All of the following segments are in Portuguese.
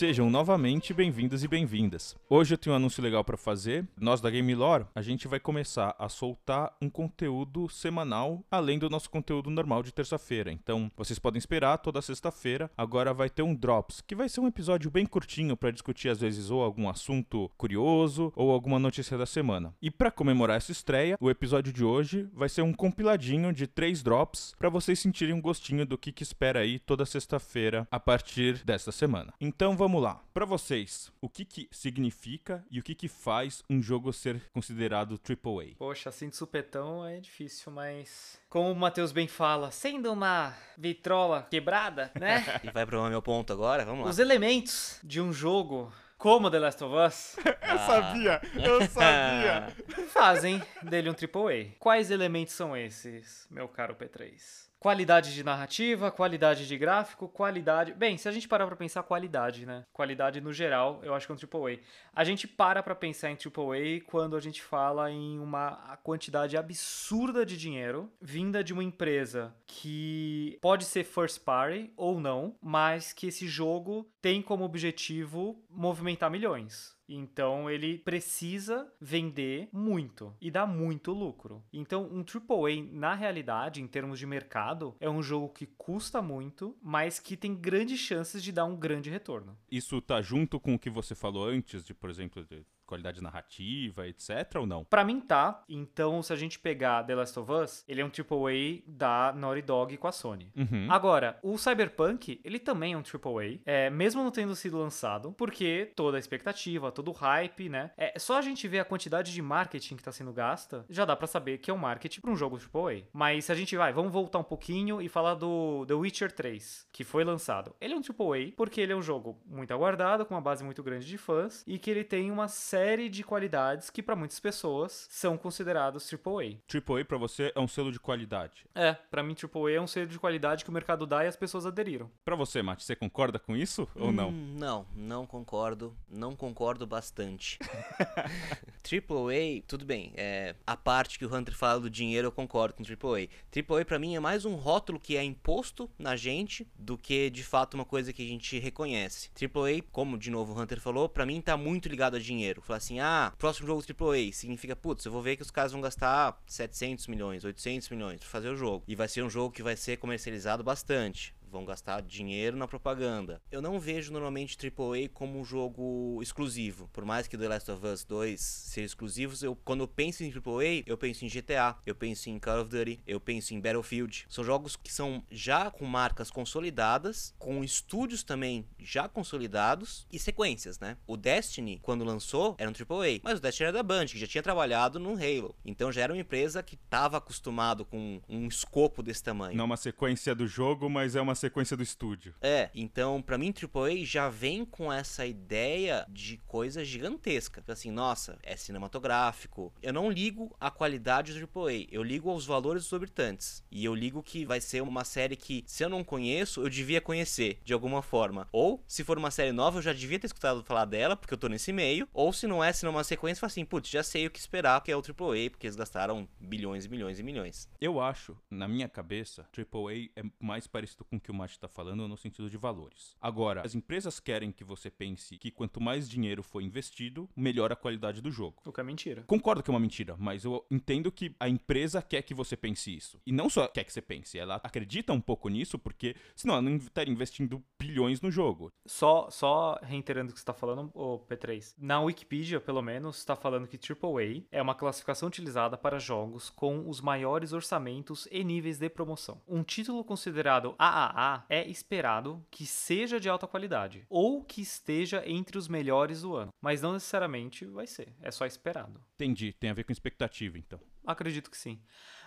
Sejam novamente bem-vindos e bem-vindas. Hoje eu tenho um anúncio legal para fazer. Nós da Game Lore, a gente vai começar a soltar um conteúdo semanal além do nosso conteúdo normal de terça-feira. Então, vocês podem esperar toda sexta-feira. Agora vai ter um drops, que vai ser um episódio bem curtinho para discutir às vezes ou algum assunto curioso ou alguma notícia da semana. E para comemorar essa estreia, o episódio de hoje vai ser um compiladinho de três drops para vocês sentirem um gostinho do que, que espera aí toda sexta-feira a partir desta semana. Então vamos lá. Para vocês, o que, que significa e o que, que faz um jogo ser considerado AAA? Poxa, assim de supetão é difícil, mas. Como o Matheus bem fala, sendo uma vitrola quebrada, né? E vai pro meu ponto agora, vamos lá. Os elementos de um jogo como The Last of Us Eu sabia! Eu sabia! fazem dele um AAA. Quais elementos são esses, meu caro P3? Qualidade de narrativa, qualidade de gráfico, qualidade. Bem, se a gente parar pra pensar qualidade, né? Qualidade no geral, eu acho que é um AAA. A gente para pra pensar em AAA quando a gente fala em uma quantidade absurda de dinheiro vinda de uma empresa que pode ser first party ou não, mas que esse jogo tem como objetivo movimentar milhões. Então ele precisa vender muito e dar muito lucro. Então um AAA, na realidade, em termos de mercado, é um jogo que custa muito, mas que tem grandes chances de dar um grande retorno. Isso tá junto com o que você falou antes, de, por exemplo, de qualidade narrativa, etc, ou não? Pra mim tá. Então, se a gente pegar The Last of Us, ele é um AAA da Naughty Dog com a Sony. Uhum. Agora, o Cyberpunk, ele também é um AAA, é, mesmo não tendo sido lançado, porque toda a expectativa, todo o hype, né? É só a gente ver a quantidade de marketing que tá sendo gasta, já dá pra saber que é um marketing pra um jogo AAA. Mas se a gente vai, vamos voltar um pouquinho e falar do The Witcher 3, que foi lançado. Ele é um AAA porque ele é um jogo muito aguardado, com uma base muito grande de fãs e que ele tem uma série de qualidades que pra muitas pessoas são considerados AAA. AAA pra você é um selo de qualidade. É, pra mim AAA é um selo de qualidade que o mercado dá e as pessoas aderiram. Pra você, Mate, você concorda com isso ou não? Hum, não, não concordo. Não concordo bastante. AAA, tudo bem. É, a parte que o Hunter fala do dinheiro, eu concordo com AAA. AAA pra mim é mais um rótulo que é imposto na gente do que de fato uma coisa que a gente reconhece. AAA, como de novo o Hunter falou, pra mim tá muito ligado a dinheiro. Falar assim, ah, próximo jogo AAA significa, putz, eu vou ver que os caras vão gastar 700 milhões, 800 milhões pra fazer o jogo. E vai ser um jogo que vai ser comercializado bastante vão gastar dinheiro na propaganda. Eu não vejo normalmente AAA como um jogo exclusivo. Por mais que The Last of Us 2 seja exclusivo, eu, quando eu penso em AAA, eu penso em GTA, eu penso em Call of Duty, eu penso em Battlefield. São jogos que são já com marcas consolidadas, com estúdios também já consolidados e sequências, né? O Destiny, quando lançou, era um AAA, mas o Destiny era da Band, que já tinha trabalhado no Halo. Então já era uma empresa que estava acostumado com um escopo desse tamanho. Não é uma sequência do jogo, mas é uma sequência do estúdio. É, então para mim AAA já vem com essa ideia de coisa gigantesca. Assim, nossa, é cinematográfico. Eu não ligo à qualidade do AAA, eu ligo aos valores exorbitantes. E eu ligo que vai ser uma série que, se eu não conheço, eu devia conhecer de alguma forma. Ou, se for uma série nova, eu já devia ter escutado falar dela, porque eu tô nesse meio. Ou, se não é, se não é uma sequência, eu falo assim, putz, já sei o que esperar, porque é o AAA, porque eles gastaram bilhões e milhões e milhões. Eu acho, na minha cabeça, AAA é mais parecido com o que o Mate está falando no sentido de valores. Agora, as empresas querem que você pense que quanto mais dinheiro for investido, melhor a qualidade do jogo. O que é mentira. Concordo que é uma mentira, mas eu entendo que a empresa quer que você pense isso. E não só quer que você pense, ela acredita um pouco nisso, porque senão ela não estaria investindo bilhões no jogo. Só, só reiterando o que você está falando, o P3. Na Wikipedia, pelo menos, está falando que AAA é uma classificação utilizada para jogos com os maiores orçamentos e níveis de promoção. Um título considerado AAA é esperado que seja de alta qualidade ou que esteja entre os melhores do ano, mas não necessariamente vai ser, é só esperado. Entendi, tem a ver com expectativa, então. Acredito que sim.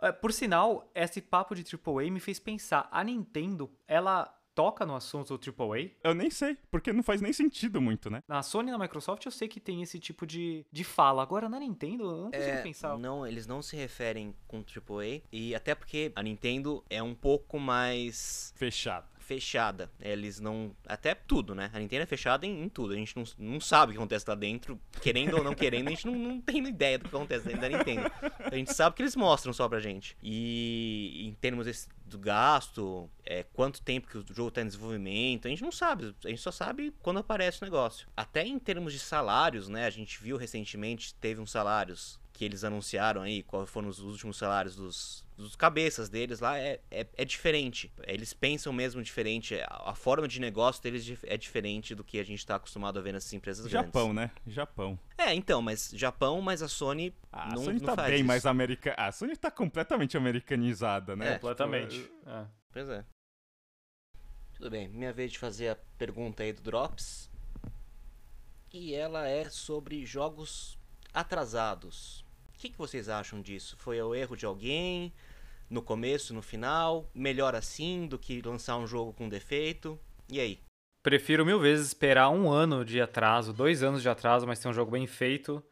É, Por sinal, esse papo de AAA me fez pensar, a Nintendo, ela toca no assunto AAA? Eu nem sei, porque não faz nem sentido muito, né? Na Sony e na Microsoft eu sei que tem esse tipo de, de fala. Agora na Nintendo eu não consigo É, pensar. não, eles não se referem com AAA. E até porque a Nintendo é um pouco mais Fechado. Fechada. Eles não. Até tudo, né? A Nintendo é fechada em, em tudo. A gente não, não sabe o que acontece lá dentro. Querendo ou não querendo, a gente não, não tem ideia do que acontece dentro da Nintendo. A gente sabe que eles mostram só pra gente. E em termos desse, do gasto, é, quanto tempo que o jogo tá em desenvolvimento, a gente não sabe. A gente só sabe quando aparece o negócio. Até em termos de salários, né? A gente viu recentemente, teve uns salários que eles anunciaram aí, quais foram os últimos salários dos, dos cabeças deles lá, é, é, é, diferente. Eles pensam mesmo diferente. A, a, forma de negócio deles é diferente do que a gente está acostumado a ver nessas empresas Japão, grandes. né? Japão. É, então, mas Japão, mas a Sony. Ah, não, a Sony não tá bem isso. mais americana. A Sony tá completamente americanizada, né? É, Completamente. Tipo, É. Pois é. Tudo bem, minha vez de fazer a pergunta aí do Drops. E ela é sobre jogos atrasados. O que, que vocês acham disso? Foi o erro de alguém? No começo, no final? Melhor assim do que lançar um jogo com defeito? E aí? Prefiro mil vezes esperar um ano de atraso, dois anos de atraso, mas ter um jogo bem feito,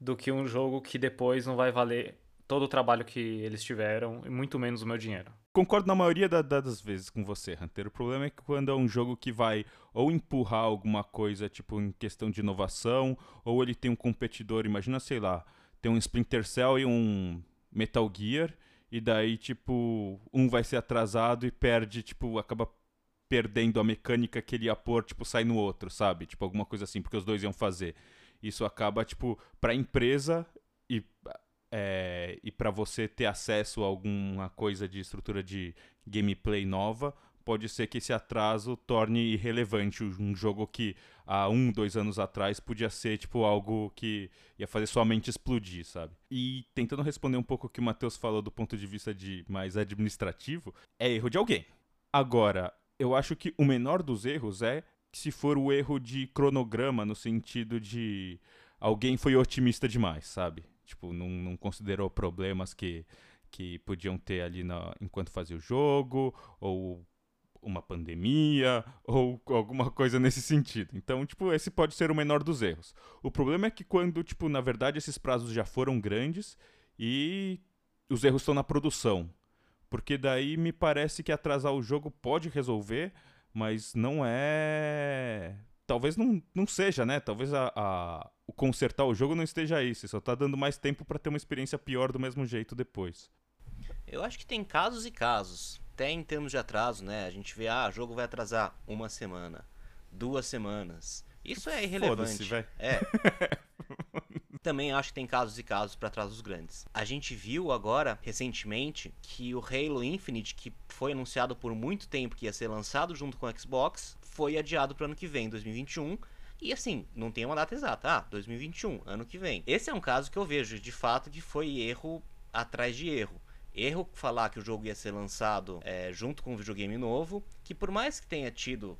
do que um jogo que depois não vai valer todo o trabalho que eles tiveram e muito menos o meu dinheiro. Concordo na maioria da- das vezes com você, Hunter. O problema é que quando é um jogo que vai ou empurrar alguma coisa, tipo, em questão de inovação, ou ele tem um competidor, imagina, sei lá, tem um Splinter Cell e um Metal Gear, e daí, tipo, um vai ser atrasado e perde, tipo, acaba perdendo a mecânica que ele ia pôr, tipo, sai no outro, sabe? Tipo, alguma coisa assim, porque os dois iam fazer. Isso acaba, tipo, pra empresa e é, e para você ter acesso a alguma coisa de estrutura de gameplay nova, pode ser que esse atraso torne irrelevante um jogo que há um, dois anos atrás podia ser tipo algo que ia fazer sua mente explodir, sabe? E tentando responder um pouco o que o Matheus falou do ponto de vista de mais administrativo, é erro de alguém. Agora, eu acho que o menor dos erros é se for o erro de cronograma, no sentido de alguém foi otimista demais, sabe? Tipo, não, não considerou problemas que, que podiam ter ali na, enquanto fazia o jogo, ou uma pandemia, ou alguma coisa nesse sentido. Então, tipo, esse pode ser o menor dos erros. O problema é que quando, tipo, na verdade esses prazos já foram grandes e os erros estão na produção. Porque daí me parece que atrasar o jogo pode resolver, mas não é. Talvez não, não seja, né? Talvez a, a- o consertar o jogo não esteja. Você só tá dando mais tempo pra ter uma experiência pior do mesmo jeito depois. Eu acho que tem casos e casos. Até em termos de atraso, né? A gente vê, ah, o jogo vai atrasar uma semana, duas semanas. Isso é irrelevante. Velho. É. Também acho que tem casos e casos para atrasos grandes. A gente viu agora, recentemente, que o Halo Infinite, que foi anunciado por muito tempo que ia ser lançado junto com o Xbox, foi adiado para ano que vem, 2021. E assim, não tem uma data exata. Ah, 2021, ano que vem. Esse é um caso que eu vejo, de fato, que foi erro atrás de erro. Erro falar que o jogo ia ser lançado é, junto com um videogame novo, que por mais que tenha tido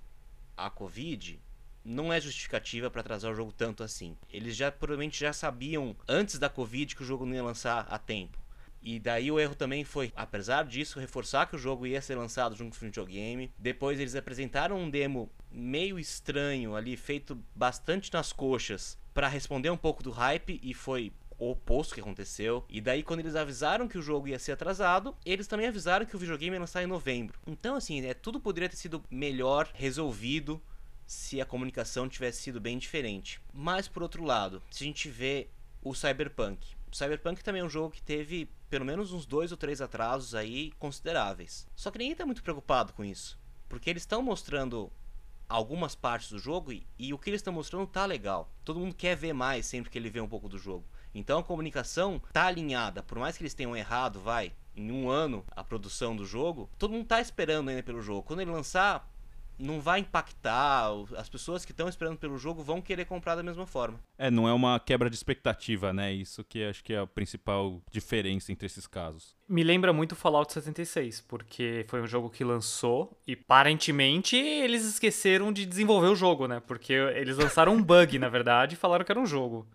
a Covid, não é justificativa para atrasar o jogo tanto assim. Eles já provavelmente já sabiam antes da Covid que o jogo não ia lançar a tempo. E daí o erro também foi, apesar disso, reforçar que o jogo ia ser lançado junto com o videogame. Depois eles apresentaram um demo meio estranho ali, feito bastante nas coxas, para responder um pouco do hype e foi o oposto que aconteceu. E daí quando eles avisaram que o jogo ia ser atrasado, eles também avisaram que o videogame ia lançar em novembro. Então assim, é, tudo poderia ter sido melhor resolvido se a comunicação tivesse sido bem diferente. Mas por outro lado, se a gente vê o Cyberpunk, o Cyberpunk também é um jogo que teve pelo menos uns dois ou três atrasos aí consideráveis. Só que ninguém tá muito preocupado com isso, porque eles estão mostrando algumas partes do jogo e, e o que eles estão mostrando tá legal. Todo mundo quer ver mais sempre que ele vê um pouco do jogo. Então a comunicação tá alinhada, por mais que eles tenham errado, vai, em um ano a produção do jogo, todo mundo tá esperando ainda pelo jogo. Quando ele lançar, não vai impactar, as pessoas que estão esperando pelo jogo vão querer comprar da mesma forma. É, não é uma quebra de expectativa, né? Isso que acho que é a principal diferença entre esses casos. Me lembra muito Fallout 76, porque foi um jogo que lançou e aparentemente eles esqueceram de desenvolver o jogo, né? Porque eles lançaram um bug, na verdade, e falaram que era um jogo.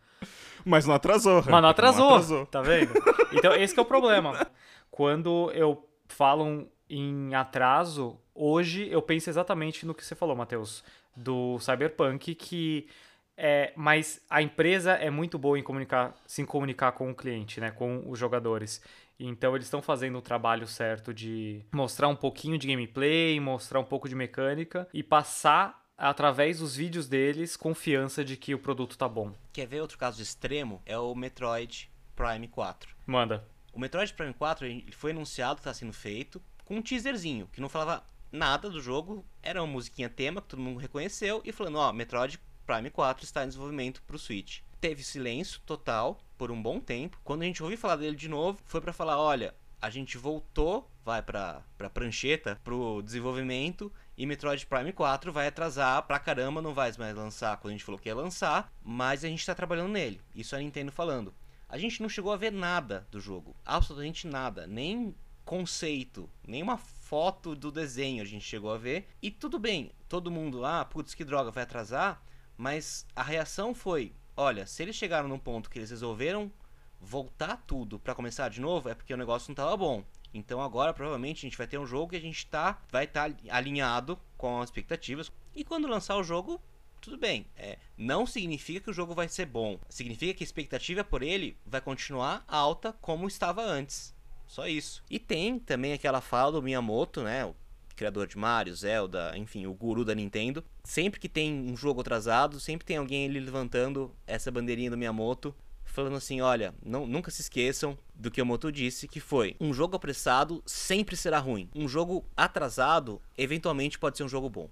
Mas não atrasou. Mas não atrasou, atrasou. tá vendo? Então esse que é o problema. Quando eu falo em atraso, hoje eu penso exatamente no que você falou, Matheus, do Cyberpunk, que é, mas a empresa é muito boa em comunicar, se comunicar com o cliente, né, com os jogadores. Então eles estão fazendo o trabalho certo de mostrar um pouquinho de gameplay, mostrar um pouco de mecânica e passar através dos vídeos deles confiança de que o produto tá bom. Quer ver outro caso extremo? É o Metroid Prime 4. Manda. O Metroid Prime 4 ele foi anunciado que está sendo feito com um teaserzinho, que não falava nada do jogo, era uma musiquinha tema que todo mundo reconheceu e falando, ó, Metroid Prime 4 está em desenvolvimento para o Switch. Teve silêncio total por um bom tempo. Quando a gente ouviu falar dele de novo, foi para falar, olha, a gente voltou, vai para para prancheta, pro desenvolvimento e Metroid Prime 4 vai atrasar pra caramba, não vai mais lançar quando a gente falou que ia lançar, mas a gente tá trabalhando nele. Isso é a Nintendo falando. A gente não chegou a ver nada do jogo, absolutamente nada, nem conceito, nem uma foto do desenho a gente chegou a ver. E tudo bem, todo mundo, ah, putz, que droga, vai atrasar, mas a reação foi, olha, se eles chegaram num ponto que eles resolveram voltar tudo para começar de novo, é porque o negócio não tava bom. Então agora provavelmente a gente vai ter um jogo que a gente tá, vai estar tá alinhado com as expectativas. E quando lançar o jogo, tudo bem. É, não significa que o jogo vai ser bom. Significa que a expectativa por ele vai continuar alta como estava antes. Só isso. E tem também aquela fala do Miyamoto, né? O criador de Mario, Zelda, enfim, o guru da Nintendo. Sempre que tem um jogo atrasado, sempre tem alguém ali levantando essa bandeirinha do Miyamoto falando assim: olha, não, nunca se esqueçam do que o Moto disse, que foi: um jogo apressado sempre será ruim. Um jogo atrasado, eventualmente, pode ser um jogo bom.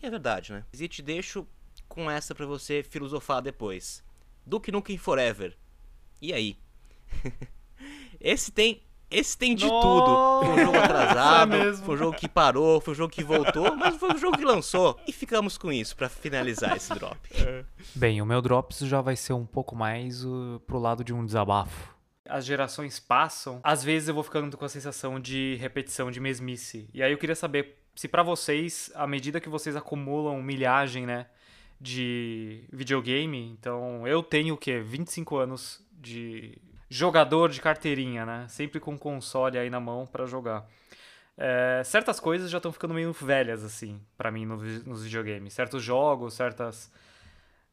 E é verdade, né? E te deixo com essa para você filosofar depois. Duke Nukem Forever. E aí? Esse tem esse tem de Nossa, tudo. Foi um jogo atrasado, é foi um jogo que parou, foi um jogo que voltou, mas foi um jogo que lançou. E ficamos com isso para finalizar esse drop. É. Bem, o meu drops já vai ser um pouco mais uh, pro lado de um desabafo. As gerações passam, às vezes eu vou ficando com a sensação de repetição, de mesmice. E aí eu queria saber se para vocês, à medida que vocês acumulam milhagem, né, de videogame, então eu tenho o quê? 25 anos de jogador de carteirinha, né? Sempre com console aí na mão para jogar. É, certas coisas já estão ficando meio velhas, assim, para mim no, nos videogames. Certos jogos, certas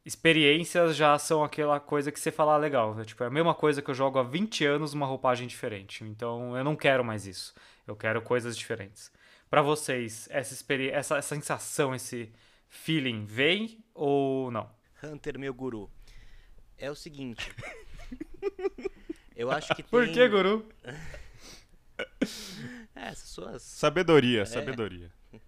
experiências já são aquela coisa que você fala ah, legal. Né? Tipo, é a mesma coisa que eu jogo há 20 anos, uma roupagem diferente. Então eu não quero mais isso. Eu quero coisas diferentes. Para vocês, essa, experiência, essa, essa sensação, esse feeling vem ou não? Hunter, meu guru. É o seguinte. Eu acho que tem... Por que, guru? é, essas suas... Sabedoria, é... sabedoria.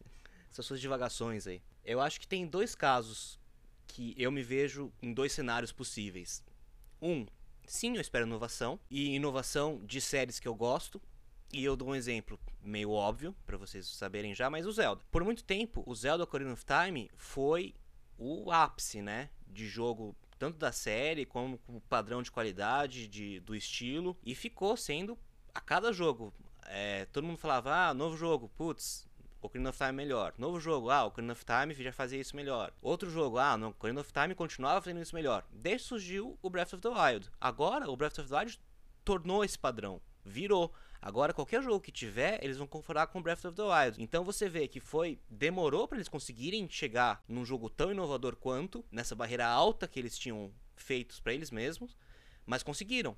Essas suas divagações aí. Eu acho que tem dois casos que eu me vejo em dois cenários possíveis. Um, sim, eu espero inovação. E inovação de séries que eu gosto. E eu dou um exemplo meio óbvio, para vocês saberem já, mas o Zelda. Por muito tempo, o Zelda Ocarina of Time foi o ápice, né? De jogo tanto da série como o padrão de qualidade, de, do estilo, e ficou sendo a cada jogo. É, todo mundo falava, ah, novo jogo, putz, Ocarina of Time é melhor. Novo jogo, ah, Ocarina of Time já fazia isso melhor. Outro jogo, ah, no Ocarina of Time continuava fazendo isso melhor. Desde surgiu o Breath of the Wild. Agora, o Breath of the Wild tornou esse padrão, virou. Agora, qualquer jogo que tiver, eles vão comparar com Breath of the Wild. Então você vê que foi. Demorou para eles conseguirem chegar num jogo tão inovador quanto, nessa barreira alta que eles tinham feitos para eles mesmos, mas conseguiram.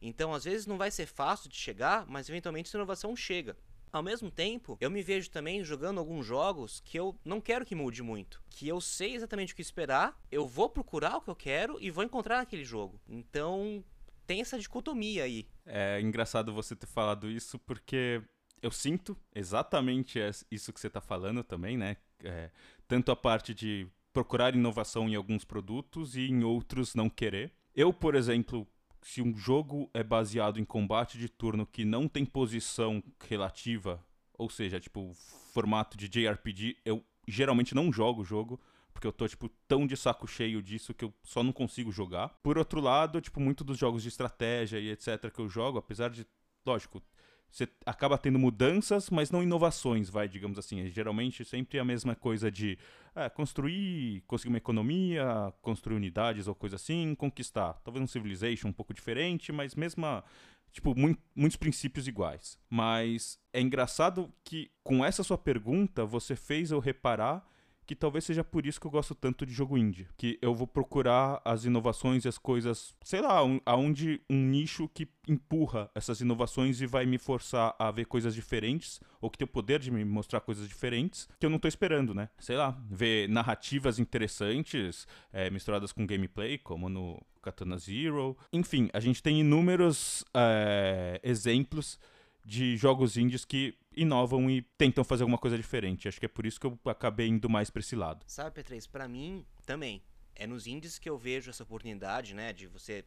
Então, às vezes não vai ser fácil de chegar, mas eventualmente essa inovação chega. Ao mesmo tempo, eu me vejo também jogando alguns jogos que eu não quero que mude muito. Que eu sei exatamente o que esperar, eu vou procurar o que eu quero e vou encontrar aquele jogo. Então, tem essa dicotomia aí. É engraçado você ter falado isso porque eu sinto exatamente isso que você está falando também, né? É, tanto a parte de procurar inovação em alguns produtos e em outros não querer. Eu, por exemplo, se um jogo é baseado em combate de turno que não tem posição relativa, ou seja, tipo formato de JRPG, eu geralmente não jogo o jogo porque eu tô, tipo, tão de saco cheio disso que eu só não consigo jogar. Por outro lado, tipo, muito dos jogos de estratégia e etc que eu jogo, apesar de, lógico, você acaba tendo mudanças, mas não inovações, vai, digamos assim. É geralmente sempre a mesma coisa de é, construir, conseguir uma economia, construir unidades ou coisa assim, conquistar. Talvez um Civilization um pouco diferente, mas mesma. Tipo, muito, muitos princípios iguais. Mas é engraçado que com essa sua pergunta você fez eu reparar que talvez seja por isso que eu gosto tanto de jogo indie. Que eu vou procurar as inovações e as coisas, sei lá, um, aonde um nicho que empurra essas inovações e vai me forçar a ver coisas diferentes, ou que tem o poder de me mostrar coisas diferentes, que eu não tô esperando, né? Sei lá, ver narrativas interessantes é, misturadas com gameplay, como no Katana Zero. Enfim, a gente tem inúmeros é, exemplos de jogos indies que inovam e tentam fazer alguma coisa diferente. Acho que é por isso que eu acabei indo mais pra esse lado. Sabe, P3, pra mim também. É nos indies que eu vejo essa oportunidade, né, de você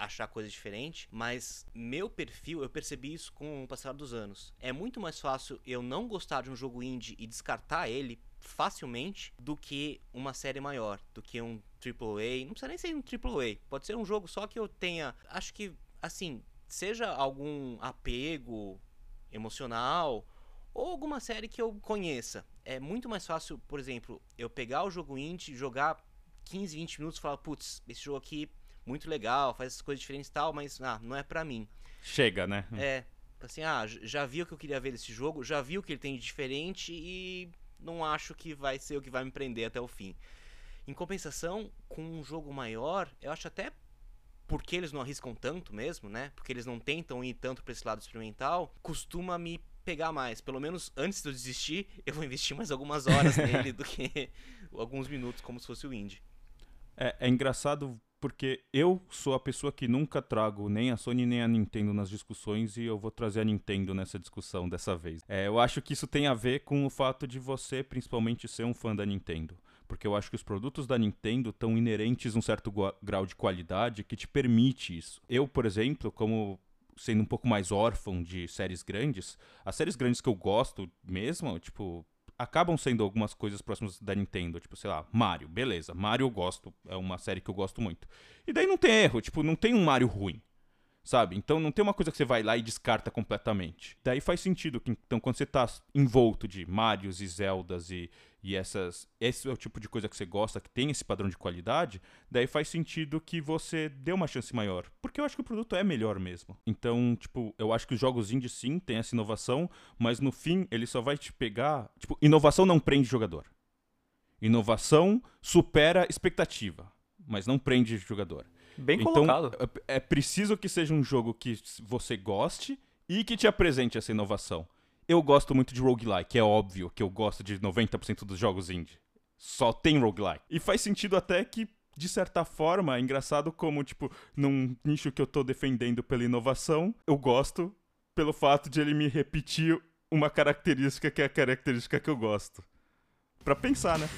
achar coisas diferentes, mas meu perfil, eu percebi isso com o passar dos anos. É muito mais fácil eu não gostar de um jogo indie e descartar ele facilmente do que uma série maior, do que um AAA. Não precisa nem ser um AAA, pode ser um jogo só que eu tenha, acho que assim, seja algum apego emocional ou alguma série que eu conheça. É muito mais fácil, por exemplo, eu pegar o jogo indie, jogar 15, 20 minutos e falar, putz, esse jogo aqui muito legal, faz essas coisas diferentes e tal, mas ah, não é pra mim. Chega, né? É, assim, ah, já vi o que eu queria ver desse jogo, já vi o que ele tem de diferente e não acho que vai ser o que vai me prender até o fim. Em compensação, com um jogo maior, eu acho até porque eles não arriscam tanto mesmo, né? Porque eles não tentam ir tanto para esse lado experimental, costuma me pegar mais. Pelo menos antes de eu desistir, eu vou investir mais algumas horas nele do que alguns minutos, como se fosse o indie. É, é engraçado porque eu sou a pessoa que nunca trago nem a Sony nem a Nintendo nas discussões e eu vou trazer a Nintendo nessa discussão dessa vez. É, eu acho que isso tem a ver com o fato de você, principalmente, ser um fã da Nintendo porque eu acho que os produtos da Nintendo estão inerentes a um certo grau de qualidade que te permite isso. Eu, por exemplo, como sendo um pouco mais órfão de séries grandes, as séries grandes que eu gosto mesmo, tipo, acabam sendo algumas coisas próximas da Nintendo, tipo, sei lá, Mario, beleza, Mario eu gosto, é uma série que eu gosto muito. E daí não tem erro, tipo, não tem um Mario ruim sabe? Então não tem uma coisa que você vai lá e descarta completamente. Daí faz sentido que então quando você tá envolto de Marios e Zeldas e, e essas esse é o tipo de coisa que você gosta, que tem esse padrão de qualidade, daí faz sentido que você dê uma chance maior, porque eu acho que o produto é melhor mesmo. Então, tipo, eu acho que os jogos indie sim tem essa inovação, mas no fim ele só vai te pegar, tipo, inovação não prende jogador. Inovação supera expectativa, mas não prende jogador. Bem então, colocado. É, é preciso que seja um jogo que você goste e que te apresente essa inovação. Eu gosto muito de roguelike, é óbvio que eu gosto de 90% dos jogos indie. Só tem roguelike. E faz sentido até que, de certa forma, é engraçado como, tipo, num nicho que eu tô defendendo pela inovação, eu gosto pelo fato de ele me repetir uma característica que é a característica que eu gosto. Pra pensar, né?